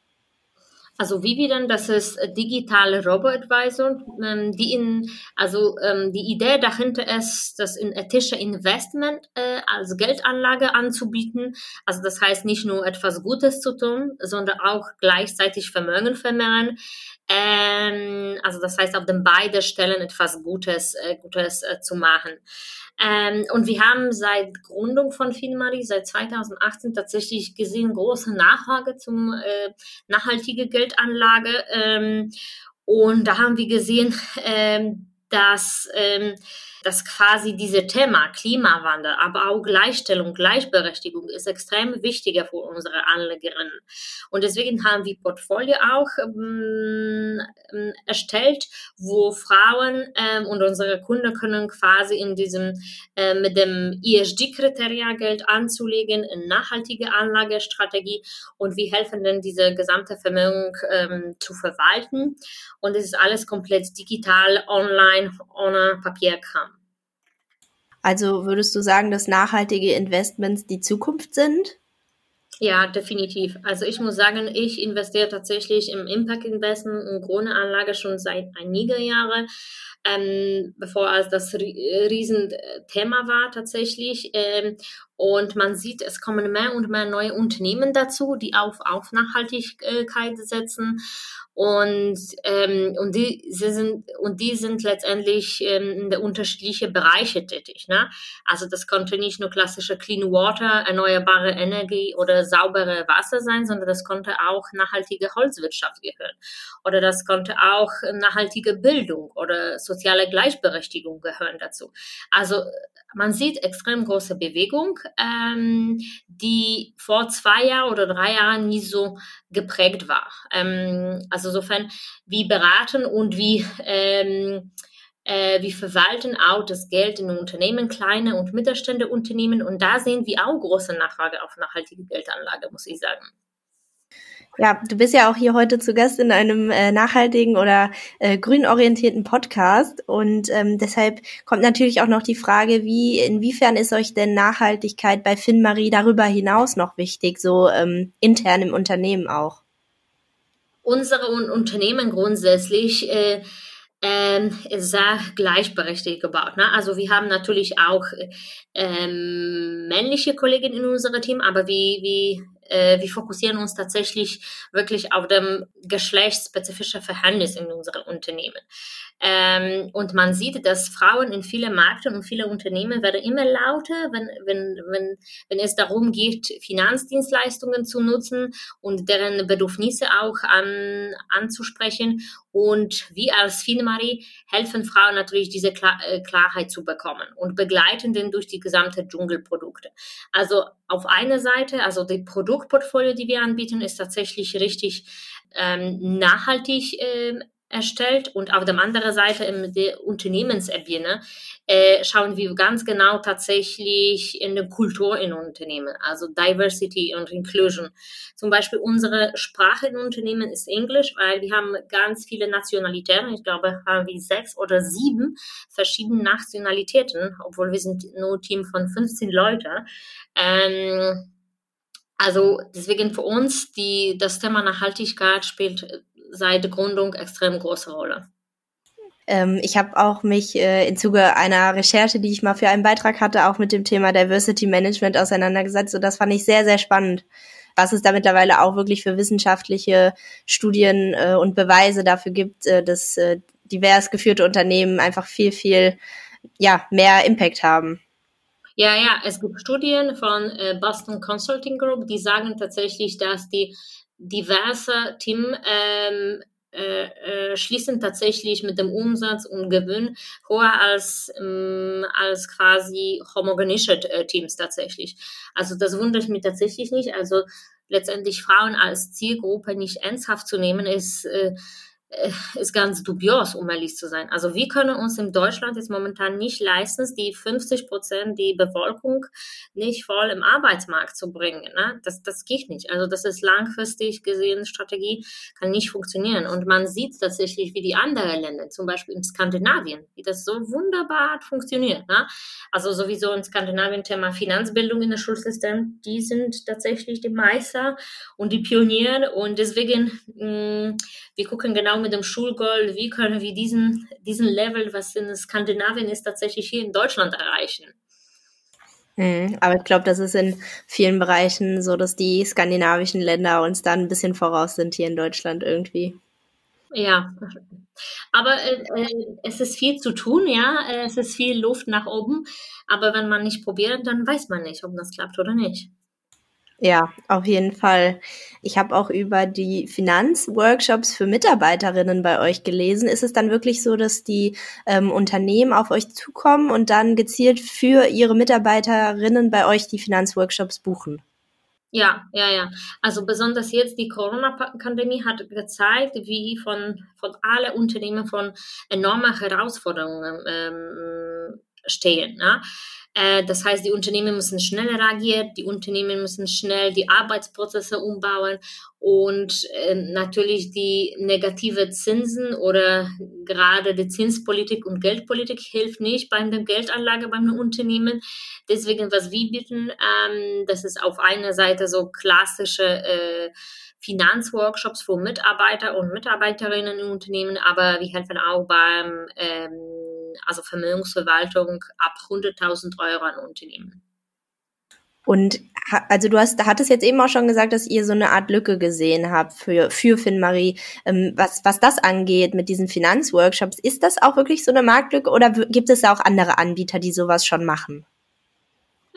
S1: Also Vividan, das ist digitale Robo-Advisor, ähm, die in, also ähm, die Idee dahinter ist, das in ethische Investment äh, als Geldanlage anzubieten. Also das heißt nicht nur etwas Gutes zu tun, sondern auch gleichzeitig Vermögen vermehren. Ähm, also das heißt auf den beiden Stellen etwas Gutes, äh, Gutes äh, zu machen. Ähm, und wir haben seit Gründung von FinMari, seit 2018 tatsächlich gesehen, große Nachfrage zum äh, nachhaltige Geldanlage. Ähm, und da haben wir gesehen, ähm, dass ähm, dass quasi diese Thema Klimawandel, aber auch Gleichstellung, Gleichberechtigung ist extrem wichtiger für unsere Anlegerinnen. Und deswegen haben wir Portfolio auch ähm, ähm, erstellt, wo Frauen ähm, und unsere Kunden können quasi in diesem äh, mit dem ESG-Kriteria Geld anzulegen, in nachhaltige Anlagestrategie und wir helfen dann diese gesamte Vermögen ähm, zu verwalten. Und es ist alles komplett digital, online, ohne Papierkram.
S3: Also würdest du sagen, dass nachhaltige Investments die Zukunft sind?
S1: Ja, definitiv. Also ich muss sagen, ich investiere tatsächlich im Impact Investment und Grundanlage schon seit einigen Jahren, ähm, bevor als das Riesenthema war tatsächlich. Ähm, und man sieht, es kommen mehr und mehr neue Unternehmen dazu, die auf, auf Nachhaltigkeit setzen. Und, ähm, und, die, sie sind, und die sind letztendlich ähm, in unterschiedlichen Bereiche tätig. Ne? Also das konnte nicht nur klassische Clean Water, erneuerbare Energie oder saubere Wasser sein, sondern das konnte auch nachhaltige Holzwirtschaft gehören. Oder das konnte auch nachhaltige Bildung oder soziale Gleichberechtigung gehören dazu. Also man sieht extrem große Bewegung, ähm, die vor zwei Jahren oder drei Jahren nie so geprägt war. Ähm, also insofern, wie beraten und wie ähm, äh, wir verwalten auch das Geld in Unternehmen, kleine und mittelstände Unternehmen. Und da sehen wir auch große Nachfrage auf nachhaltige Geldanlage, muss ich sagen.
S3: Ja, du bist ja auch hier heute zu Gast in einem äh, nachhaltigen oder äh, grünorientierten Podcast und ähm, deshalb kommt natürlich auch noch die Frage, wie inwiefern ist euch denn Nachhaltigkeit bei FinMarie darüber hinaus noch wichtig, so ähm, intern im Unternehmen auch?
S1: Unsere Unternehmen grundsätzlich äh, ähm, sehr gleichberechtigt gebaut. Ne? Also wir haben natürlich auch ähm, männliche Kolleginnen in unserem Team, aber wie, wie äh, wir fokussieren uns tatsächlich wirklich auf dem geschlechtsspezifischen Verhältnis in unseren Unternehmen. Ähm, und man sieht, dass Frauen in vielen Märkten und vielen Unternehmen werden immer lauter, wenn, wenn, wenn, wenn es darum geht, Finanzdienstleistungen zu nutzen und deren Bedürfnisse auch an, anzusprechen. Und wir als Finmari helfen Frauen natürlich, diese Klar äh, Klarheit zu bekommen und begleiten den durch die gesamte Dschungelprodukte. Also auf einer Seite, also die Produktportfolio, die wir anbieten, ist tatsächlich richtig ähm, nachhaltig äh, erstellt und auf der anderen Seite in der Unternehmensebene äh, schauen wir ganz genau tatsächlich in der Kultur in Unternehmen, also Diversity und Inclusion. Zum Beispiel unsere Sprache in Unternehmen ist Englisch, weil wir haben ganz viele Nationalitäten. Ich glaube, haben wir sechs oder sieben verschiedene Nationalitäten, obwohl wir sind nur ein Team von 15 Leuten. Ähm, also deswegen für uns die, das Thema Nachhaltigkeit spielt seit Gründung extrem große Rolle.
S3: Ähm, ich habe auch mich äh, im Zuge einer Recherche, die ich mal für einen Beitrag hatte, auch mit dem Thema Diversity Management auseinandergesetzt. Und das fand ich sehr, sehr spannend, was es da mittlerweile auch wirklich für wissenschaftliche Studien äh, und Beweise dafür gibt, äh, dass äh, divers geführte Unternehmen einfach viel, viel ja, mehr Impact haben.
S1: Ja, ja, es gibt Studien von äh, Boston Consulting Group, die sagen tatsächlich, dass die diverse Team ähm, äh, äh, schließen tatsächlich mit dem Umsatz und Gewinn höher als, ähm, als quasi homogenische äh, Teams tatsächlich. Also das wundert mich tatsächlich nicht. Also letztendlich Frauen als Zielgruppe nicht ernsthaft zu nehmen, ist äh, ist ganz dubios, um ehrlich zu sein. Also wir können uns in Deutschland jetzt momentan nicht leisten, die 50 Prozent die Bevölkerung nicht voll im Arbeitsmarkt zu bringen. Ne? Das, das geht nicht. Also das ist langfristig gesehen Strategie, kann nicht funktionieren. Und man sieht tatsächlich, wie die anderen Länder, zum Beispiel in Skandinavien, wie das so wunderbar funktioniert. Ne? Also sowieso in Skandinavien Thema Finanzbildung in der Schulsystem, die sind tatsächlich die Meister und die Pioniere. Und deswegen, mh, mm, wir gucken genau genau mit dem Schulgold, wie können wir diesen, diesen Level, was in Skandinavien ist, tatsächlich hier in Deutschland erreichen.
S3: Mhm, aber ich glaube, das ist in vielen Bereichen so, dass die skandinavischen Länder uns da ein bisschen voraus sind hier in Deutschland irgendwie.
S1: Ja, aber äh, äh, es ist viel zu tun, ja, es ist viel Luft nach oben, aber wenn man nicht probiert, dann weiß man nicht, ob das klappt oder nicht.
S3: Ja, auf jeden Fall. Ich habe auch über die Finanzworkshops für Mitarbeiterinnen bei euch gelesen. Ist es dann wirklich so, dass die ähm, Unternehmen auf euch zukommen und dann gezielt für ihre Mitarbeiterinnen bei euch die Finanzworkshops buchen?
S1: Ja, ja, ja. Also besonders jetzt die Corona-Pandemie hat gezeigt, wie von, von alle Unternehmen von enormen Herausforderungen ähm, stehen. Ne? Äh, das heißt, die Unternehmen müssen schnell reagieren, die Unternehmen müssen schnell die Arbeitsprozesse umbauen und äh, natürlich die negative Zinsen oder gerade die Zinspolitik und Geldpolitik hilft nicht bei der Geldanlage beim Unternehmen. Deswegen, was wir bieten, ähm, das ist auf einer Seite so klassische äh, Finanzworkshops für Mitarbeiter und Mitarbeiterinnen im Unternehmen, aber wir helfen auch beim ähm, also Vermögensverwaltung ab 100.000 Euro an Unternehmen.
S3: Und also du hast, hattest jetzt eben auch schon gesagt, dass ihr so eine Art Lücke gesehen habt für, für FinMarie. Ähm, was, was das angeht mit diesen Finanzworkshops, ist das auch wirklich so eine Marktlücke oder gibt es da auch andere Anbieter, die sowas schon machen?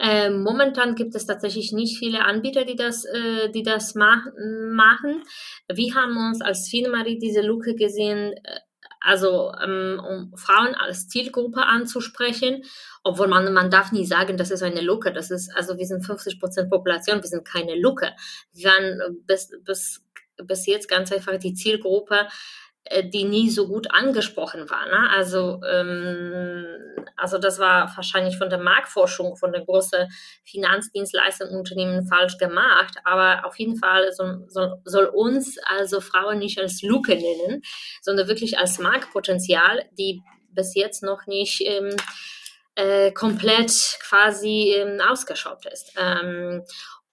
S1: Ähm, momentan gibt es tatsächlich nicht viele Anbieter, die das, äh, die das mach machen. Wir haben uns als FinMarie diese Lücke gesehen, äh, also ähm, um Frauen als Zielgruppe anzusprechen, obwohl man, man darf nie sagen, das ist eine Lücke, das ist, also wir sind 50 Prozent Population, wir sind keine Lücke. Wir waren bis, bis, bis jetzt ganz einfach die Zielgruppe äh, die nie so gut angesprochen war. Ne? Also, ähm, also das war wahrscheinlich von der Marktforschung, von den großen Finanzdienstleistungsunternehmen falsch gemacht. Aber auf jeden Fall soll, soll, soll uns also Frauen nicht als Luke nennen, sondern wirklich als Marktpotenzial, die bis jetzt noch nicht ähm, äh, komplett quasi ähm, ausgeschaut ist. Ähm,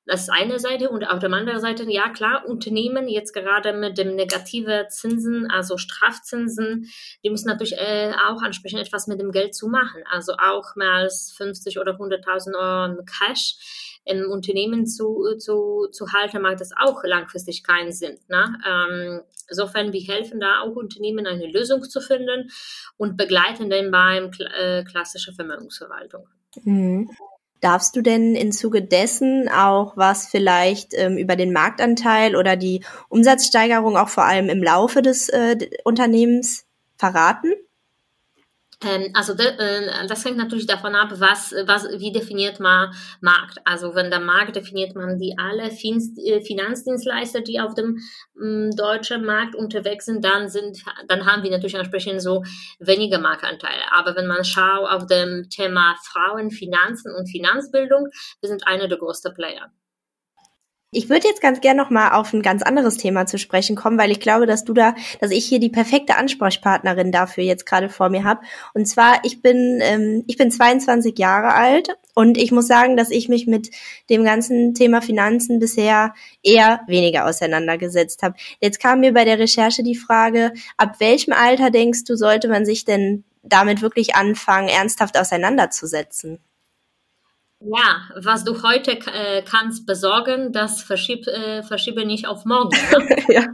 S1: das ist eine Seite und auf der anderen Seite, ja klar, Unternehmen jetzt gerade mit dem negative Zinsen, also Strafzinsen, die müssen natürlich äh, auch ansprechen, etwas mit dem Geld zu machen. Also auch mehr als 50 oder 100.000 Euro Cash im Unternehmen zu, zu, zu halten, macht das auch langfristig keinen Sinn. Ne? Ähm, insofern, wir helfen da auch Unternehmen, eine Lösung zu finden und begleiten dann beim äh, klassischen Vermögensverwaltung.
S3: Mhm. Darfst du denn im Zuge dessen auch was vielleicht ähm, über den Marktanteil oder die Umsatzsteigerung auch vor allem im Laufe des äh, Unternehmens verraten?
S1: Ähm, also äh, das hängt natürlich davon ab, was, was, wie definiert man Markt. Also wenn der Markt definiert man die alle äh, Finanzdienstleister, die auf dem ähm, deutschen Markt unterwegs sind, dann sind, dann haben wir natürlich entsprechend so weniger Marktanteile. Aber wenn man schaut auf dem Thema Frauen, Finanzen und Finanzbildung, wir sind einer der größten Player.
S3: Ich würde jetzt ganz gerne noch mal auf ein ganz anderes Thema zu sprechen kommen, weil ich glaube, dass du da, dass ich hier die perfekte Ansprechpartnerin dafür jetzt gerade vor mir habe. Und zwar, ich bin, ähm, ich bin 22 Jahre alt und ich muss sagen, dass ich mich mit dem ganzen Thema Finanzen bisher eher weniger auseinandergesetzt habe. Jetzt kam mir bei der Recherche die Frage, ab welchem Alter denkst du, sollte man sich denn damit wirklich anfangen, ernsthaft auseinanderzusetzen?
S1: Ja, was du heute äh, kannst besorgen, das verschieb, äh, verschiebe nicht auf morgen. [LAUGHS] Ja.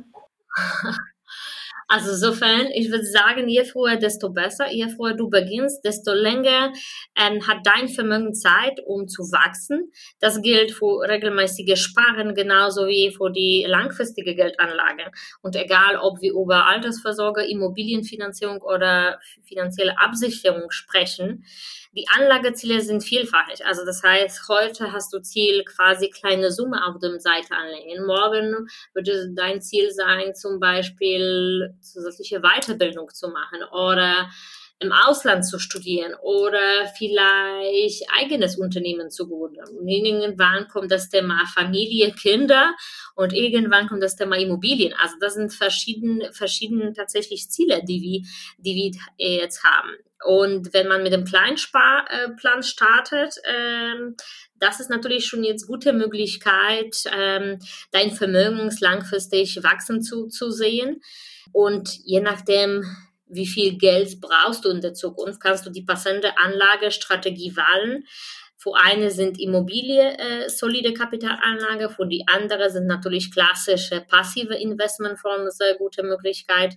S1: Also insofern, ich würde sagen, je früher, desto besser. Je früher du beginnst, desto länger ähm, hat dein Vermögen Zeit, um zu wachsen. Das gilt für regelmäßige Sparen genauso wie für die langfristige Geldanlage. Und egal, ob wir über Altersversorger, Immobilienfinanzierung oder finanzielle Absicherung sprechen, die Anlageziele sind vielfach. Also das heißt, heute hast du Ziel quasi kleine Summe auf dem Seite anlegen. Morgen würde dein Ziel sein, zum Beispiel zusätzliche Weiterbildung zu machen oder im Ausland zu studieren oder vielleicht eigenes Unternehmen zu gründen. Und irgendwann kommt das Thema Familie, Kinder und irgendwann kommt das Thema Immobilien. Also das sind verschiedene, verschiedene tatsächlich Ziele, die wir, die wir jetzt haben. Und wenn man mit dem Kleinsparplan startet, ähm, das ist natürlich schon jetzt gute Möglichkeit, ähm, dein Vermögen langfristig wachsen zu, zu sehen. Und je nachdem, wie viel Geld brauchst du in der Zukunft, kannst du die passende Anlagestrategie wählen. Für eine sind Immobilie äh, solide Kapitalanlage, für die andere sind natürlich klassische passive Investmentfonds eine sehr gute Möglichkeit.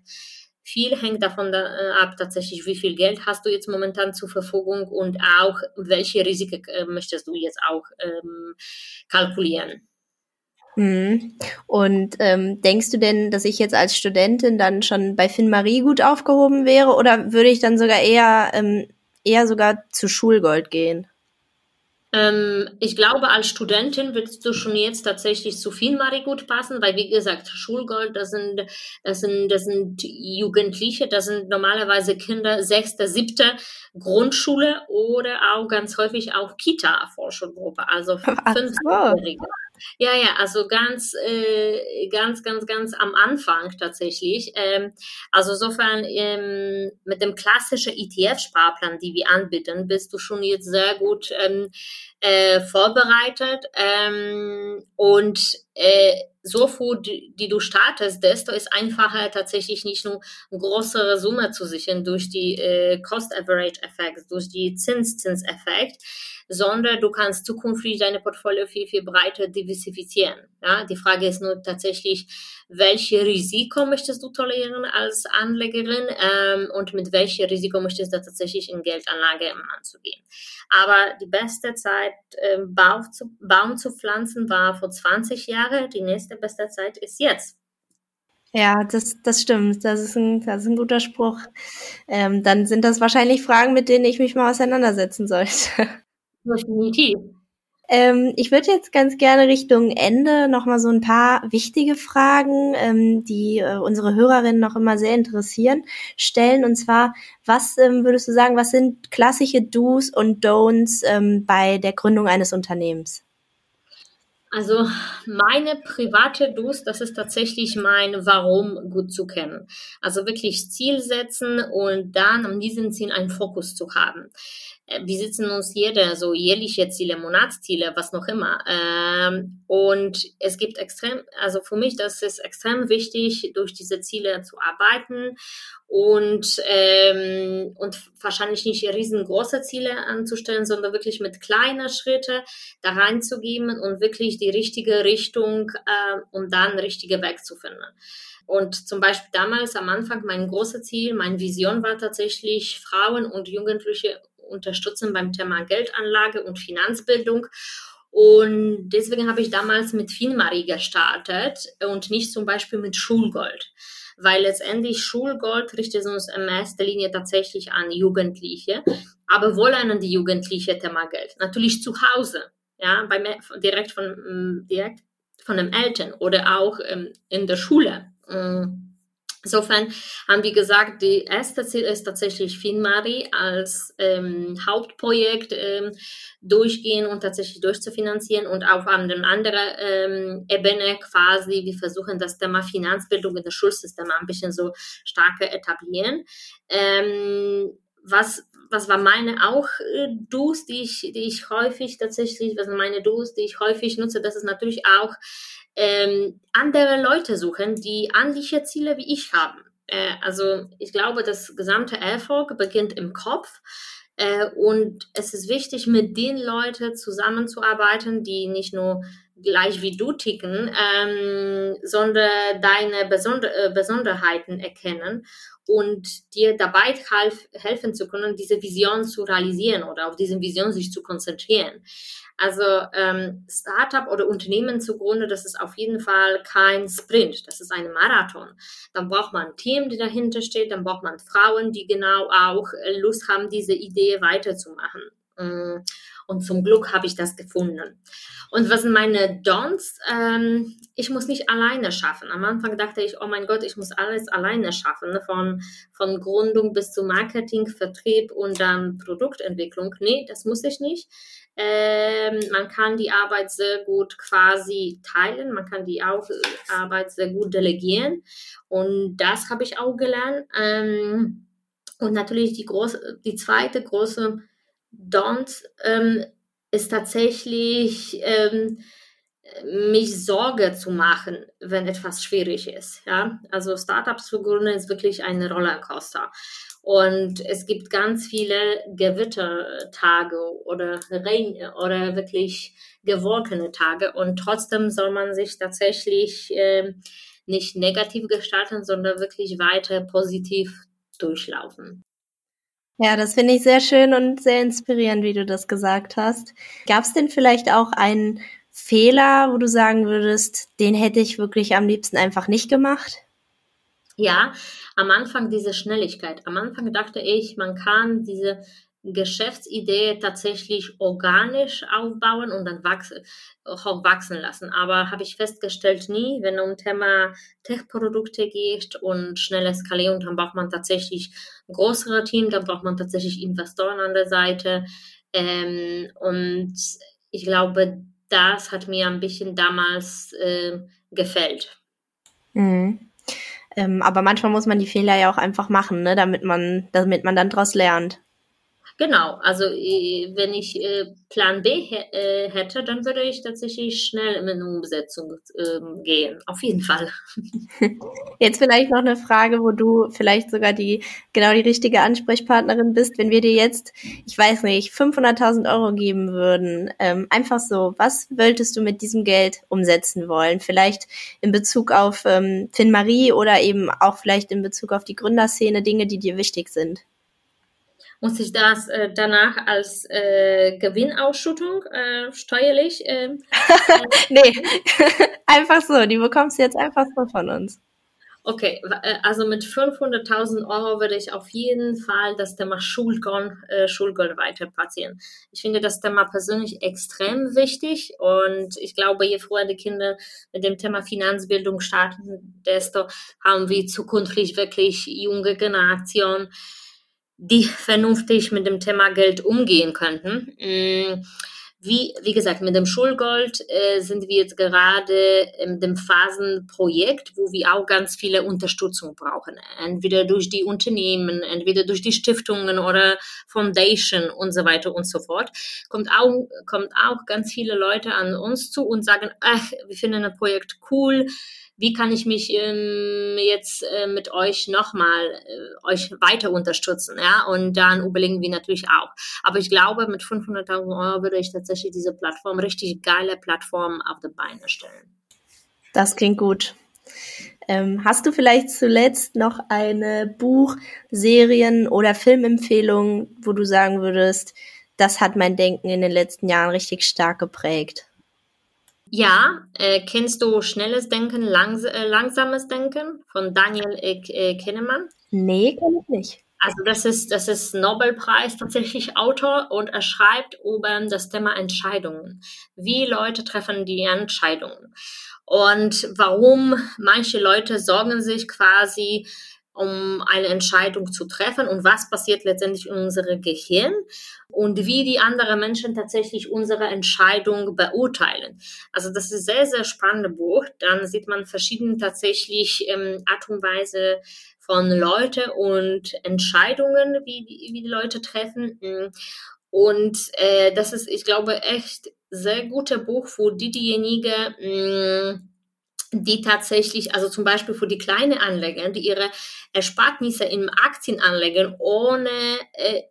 S1: Viel hängt davon da, äh, ab, tatsächlich, wie viel Geld hast du jetzt momentan zur Verfügung und auch, welche Risiken äh, möchtest du jetzt auch ähm, kalkulieren.
S3: Mhm. Und ähm, denkst du denn, dass ich jetzt als Studentin dann schon bei FinMarie gut aufgehoben wäre oder würde ich dann sogar eher, ähm, eher sogar zu Schulgold gehen?
S1: Ähm, ich glaube, als Studentin würdest du schon jetzt tatsächlich zu viel Mari gut passen, weil wie gesagt, Schulgold, das sind, das sind, das sind Jugendliche, das sind normalerweise Kinder sechste, siebte Grundschule oder auch ganz häufig auch Kita-Vorschulgruppe, also fünfjährige. Ja, ja, also ganz, äh, ganz, ganz, ganz am Anfang tatsächlich. Ähm, also insofern ähm, mit dem klassischen ETF-Sparplan, die wir anbieten, bist du schon jetzt sehr gut ähm, äh, vorbereitet ähm, und äh, so früh, die, du startest, desto ist einfacher tatsächlich nicht nur eine größere Summe zu sichern durch die äh, Cost-Average-Effekt, durch die Zins-Zins-Effekt, sondern du kannst zukünftig deine Portfolio viel, viel breiter diversifizieren. Ja? Die Frage ist nur tatsächlich, welche Risiko möchtest du tolerieren als Anlegerin ähm, und mit welchem Risiko möchtest du tatsächlich in Geldanlage anzugehen. Aber die beste Zeit, äh, Baum, zu, Baum zu pflanzen, war vor 20 Jahren. Die nächste beste Zeit ist jetzt.
S3: Ja, das, das stimmt. Das ist ein, das ist ein guter Spruch. Ähm, dann sind das wahrscheinlich Fragen, mit denen ich mich mal auseinandersetzen sollte. [LAUGHS]
S1: Definitiv.
S3: Ähm, ich würde jetzt ganz gerne Richtung Ende nochmal so ein paar wichtige Fragen, ähm, die äh, unsere Hörerinnen noch immer sehr interessieren, stellen. Und zwar, was ähm, würdest du sagen, was sind klassische Do's und Don'ts ähm, bei der Gründung eines Unternehmens?
S1: Also meine private Do's, das ist tatsächlich mein Warum gut zu kennen. Also wirklich Ziel setzen und dann an diesem Ziel einen Fokus zu haben. Äh, wir setzen uns jede so jährliche Ziele, Monatsziele, was noch immer. Ähm, und es gibt extrem, also für mich, das ist extrem wichtig, durch diese Ziele zu arbeiten und, ähm, und wahrscheinlich nicht riesengroße Ziele anzustellen, sondern wirklich mit kleinen Schritten da reinzugeben und wirklich die richtige Richtung äh, und dann richtige Weg zu finden. Und zum Beispiel damals am Anfang mein großes Ziel, meine Vision war tatsächlich, Frauen und Jugendliche unterstützen beim Thema Geldanlage und Finanzbildung. Und deswegen habe ich damals mit FinMarie gestartet und nicht zum Beispiel mit Schulgold. Weil letztendlich Schulgold richtet uns in erster Linie tatsächlich an Jugendliche, aber wollen an die Jugendliche Thema Geld. Natürlich zu Hause, ja, bei, direkt von, mm, direkt von den Eltern oder auch ähm, in der Schule. Mm. Insofern haben wir gesagt, die erste Ziel ist tatsächlich FinMari als ähm, Hauptprojekt ähm, durchgehen und tatsächlich durchzufinanzieren und auf einer anderen ähm, Ebene quasi, wir versuchen das Thema Finanzbildung in das Schulsystem ein bisschen so stark etablieren. Ähm, was, was war meine auch äh, Do's, die ich, die ich häufig tatsächlich, was meine Do's, die ich häufig nutze, das ist natürlich auch ähm, andere Leute suchen, die ähnliche Ziele wie ich haben. Äh, also ich glaube, das gesamte Erfolg beginnt im Kopf. Äh, und es ist wichtig, mit den Leuten zusammenzuarbeiten, die nicht nur gleich wie du ticken, ähm, sondern deine Besonder äh, Besonderheiten erkennen und dir dabei half helfen zu können, diese Vision zu realisieren oder auf diese Vision sich zu konzentrieren. Also ähm, Startup oder Unternehmen zugrunde, das ist auf jeden Fall kein Sprint, das ist ein Marathon. Dann braucht man Team, die dahinter steht, dann braucht man Frauen, die genau auch äh, Lust haben, diese Idee weiterzumachen. Mm, und zum Glück habe ich das gefunden. Und was sind meine Don'ts? Ähm, ich muss nicht alleine schaffen. Am Anfang dachte ich, oh mein Gott, ich muss alles alleine schaffen. Ne? Von, von Gründung bis zu Marketing, Vertrieb und dann Produktentwicklung. Nee, das muss ich nicht. Ähm, man kann die Arbeit sehr gut quasi teilen, man kann die auch, äh, Arbeit sehr gut delegieren und das habe ich auch gelernt. Ähm, und natürlich die, große, die zweite große Don't ähm, ist tatsächlich ähm, mich Sorge zu machen, wenn etwas schwierig ist. Ja? Also Startups zu gründen ist wirklich ein Rollercoaster. Und es gibt ganz viele Gewittertage oder Regen oder wirklich gewolkene Tage. Und trotzdem soll man sich tatsächlich äh, nicht negativ gestalten, sondern wirklich weiter positiv durchlaufen.
S3: Ja, das finde ich sehr schön und sehr inspirierend, wie du das gesagt hast. Gab es denn vielleicht auch einen Fehler, wo du sagen würdest, den hätte ich wirklich am liebsten einfach nicht gemacht?
S1: Ja, am Anfang diese Schnelligkeit. Am Anfang dachte ich, man kann diese Geschäftsidee tatsächlich organisch aufbauen und dann wachsen, auch wachsen lassen. Aber habe ich festgestellt, nie, wenn um Thema Tech-Produkte geht und schnelle Skalierung, dann braucht man tatsächlich größere Team, dann braucht man tatsächlich Investoren an der Seite. Ähm, und ich glaube, das hat mir ein bisschen damals äh, gefällt.
S3: Mhm. Ähm, aber manchmal muss man die Fehler ja auch einfach machen, ne, damit man, damit man dann daraus lernt.
S1: Genau, also äh, wenn ich äh, Plan B äh, hätte, dann würde ich tatsächlich schnell in eine Umsetzung ähm, gehen. Auf jeden Fall. [LAUGHS]
S3: Jetzt vielleicht noch eine Frage, wo du vielleicht sogar die genau die richtige Ansprechpartnerin bist. Wenn wir dir jetzt, ich weiß nicht, 500.000 Euro geben würden, ähm, einfach so, was wolltest du mit diesem Geld umsetzen wollen? Vielleicht in Bezug auf ähm, Finn Marie oder eben auch vielleicht in Bezug auf die Gründerszene, Dinge, die dir wichtig sind
S1: muss ich das äh, danach als äh, Gewinnausschüttung äh, steuerlich? Ähm, [LAUGHS]
S3: nee, [LAUGHS] einfach so. Die bekommst du jetzt einfach so von uns.
S1: Okay, äh, also mit 500.000 Euro würde ich auf jeden Fall das Thema Schulgold, äh, Schulgold weiter platzieren. Ich finde das Thema persönlich extrem wichtig und ich glaube, je früher die Kinder mit dem Thema Finanzbildung starten, desto haben wir zukünftig wirklich junge Generation, die vernünftig mit dem Thema Geld umgehen könnten. Mm wie, wie gesagt, mit dem Schulgold äh, sind wir jetzt gerade in dem Phasenprojekt, wo wir auch ganz viele Unterstützung brauchen. Entweder durch die Unternehmen, entweder durch die Stiftungen oder Foundation und so weiter und so fort. Kommt auch, kommt auch ganz viele Leute an uns zu und sagen, ach, wir finden das Projekt cool wie kann ich mich ähm, jetzt äh, mit euch nochmal äh, euch weiter unterstützen, ja, und dann überlegen wir natürlich auch. Aber ich glaube, mit 500.000 Euro würde ich tatsächlich diese Plattform, richtig geile Plattform auf die Beine stellen.
S3: Das klingt gut. Ähm, hast du vielleicht zuletzt noch eine Buch-, Serien- oder Filmempfehlung, wo du sagen würdest, das hat mein Denken in den letzten Jahren richtig stark geprägt?
S1: Ja, äh, kennst du Schnelles Denken, Langs äh, Langsames Denken von Daniel äh, Kahneman?
S3: Nee, kenn ich nicht.
S1: Also das ist, das ist Nobelpreis tatsächlich Autor und er schreibt über das Thema Entscheidungen. Wie Leute treffen die Entscheidungen. Und warum manche Leute sorgen sich quasi um eine Entscheidung zu treffen und was passiert letztendlich in unserem Gehirn und wie die anderen Menschen tatsächlich unsere Entscheidung beurteilen. Also das ist sehr, sehr spannendes Buch. Dann sieht man verschiedene tatsächlich ähm, Art und Weise von Leute und Entscheidungen, wie die, wie die Leute treffen. Und äh, das ist, ich glaube, echt sehr guter Buch für die, diejenigen, mh, die tatsächlich, also zum Beispiel für die kleinen Anleger, die ihre Ersparnisse in Aktien anlegen, ohne äh,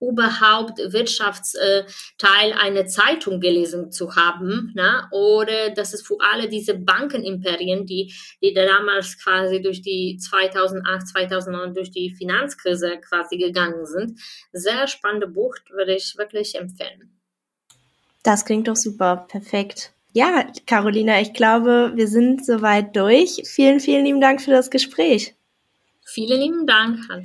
S1: überhaupt Wirtschaftsteil einer Zeitung gelesen zu haben, na? oder das ist für alle diese Bankenimperien, die, die damals quasi durch die 2008, 2009 durch die Finanzkrise quasi gegangen sind. Sehr spannende Buch, würde ich wirklich empfehlen.
S3: Das klingt doch super, perfekt. Ja, Carolina, ich glaube, wir sind soweit durch. Vielen, vielen lieben Dank für das Gespräch.
S1: Vielen lieben Dank, hat,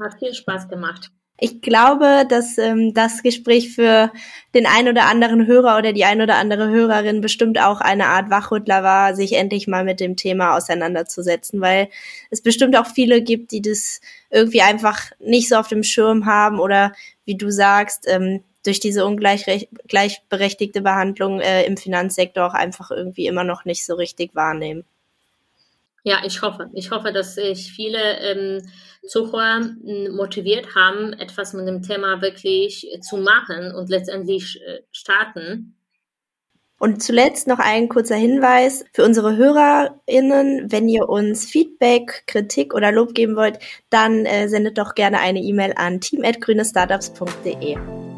S1: hat viel Spaß gemacht.
S3: Ich glaube, dass ähm, das Gespräch für den ein oder anderen Hörer oder die ein oder andere Hörerin bestimmt auch eine Art Wachrüttler war, sich endlich mal mit dem Thema auseinanderzusetzen, weil es bestimmt auch viele gibt, die das irgendwie einfach nicht so auf dem Schirm haben oder wie du sagst, ähm, durch diese ungleichberechtigte Behandlung äh, im Finanzsektor auch einfach irgendwie immer noch nicht so richtig wahrnehmen.
S1: Ja, ich hoffe. Ich hoffe, dass sich viele ähm, Zuhörer motiviert haben, etwas mit dem Thema wirklich zu machen und letztendlich äh, starten.
S3: Und zuletzt noch ein kurzer Hinweis für unsere HörerInnen. Wenn ihr uns Feedback, Kritik oder Lob geben wollt, dann äh, sendet doch gerne eine E-Mail an team.grünestartups.de.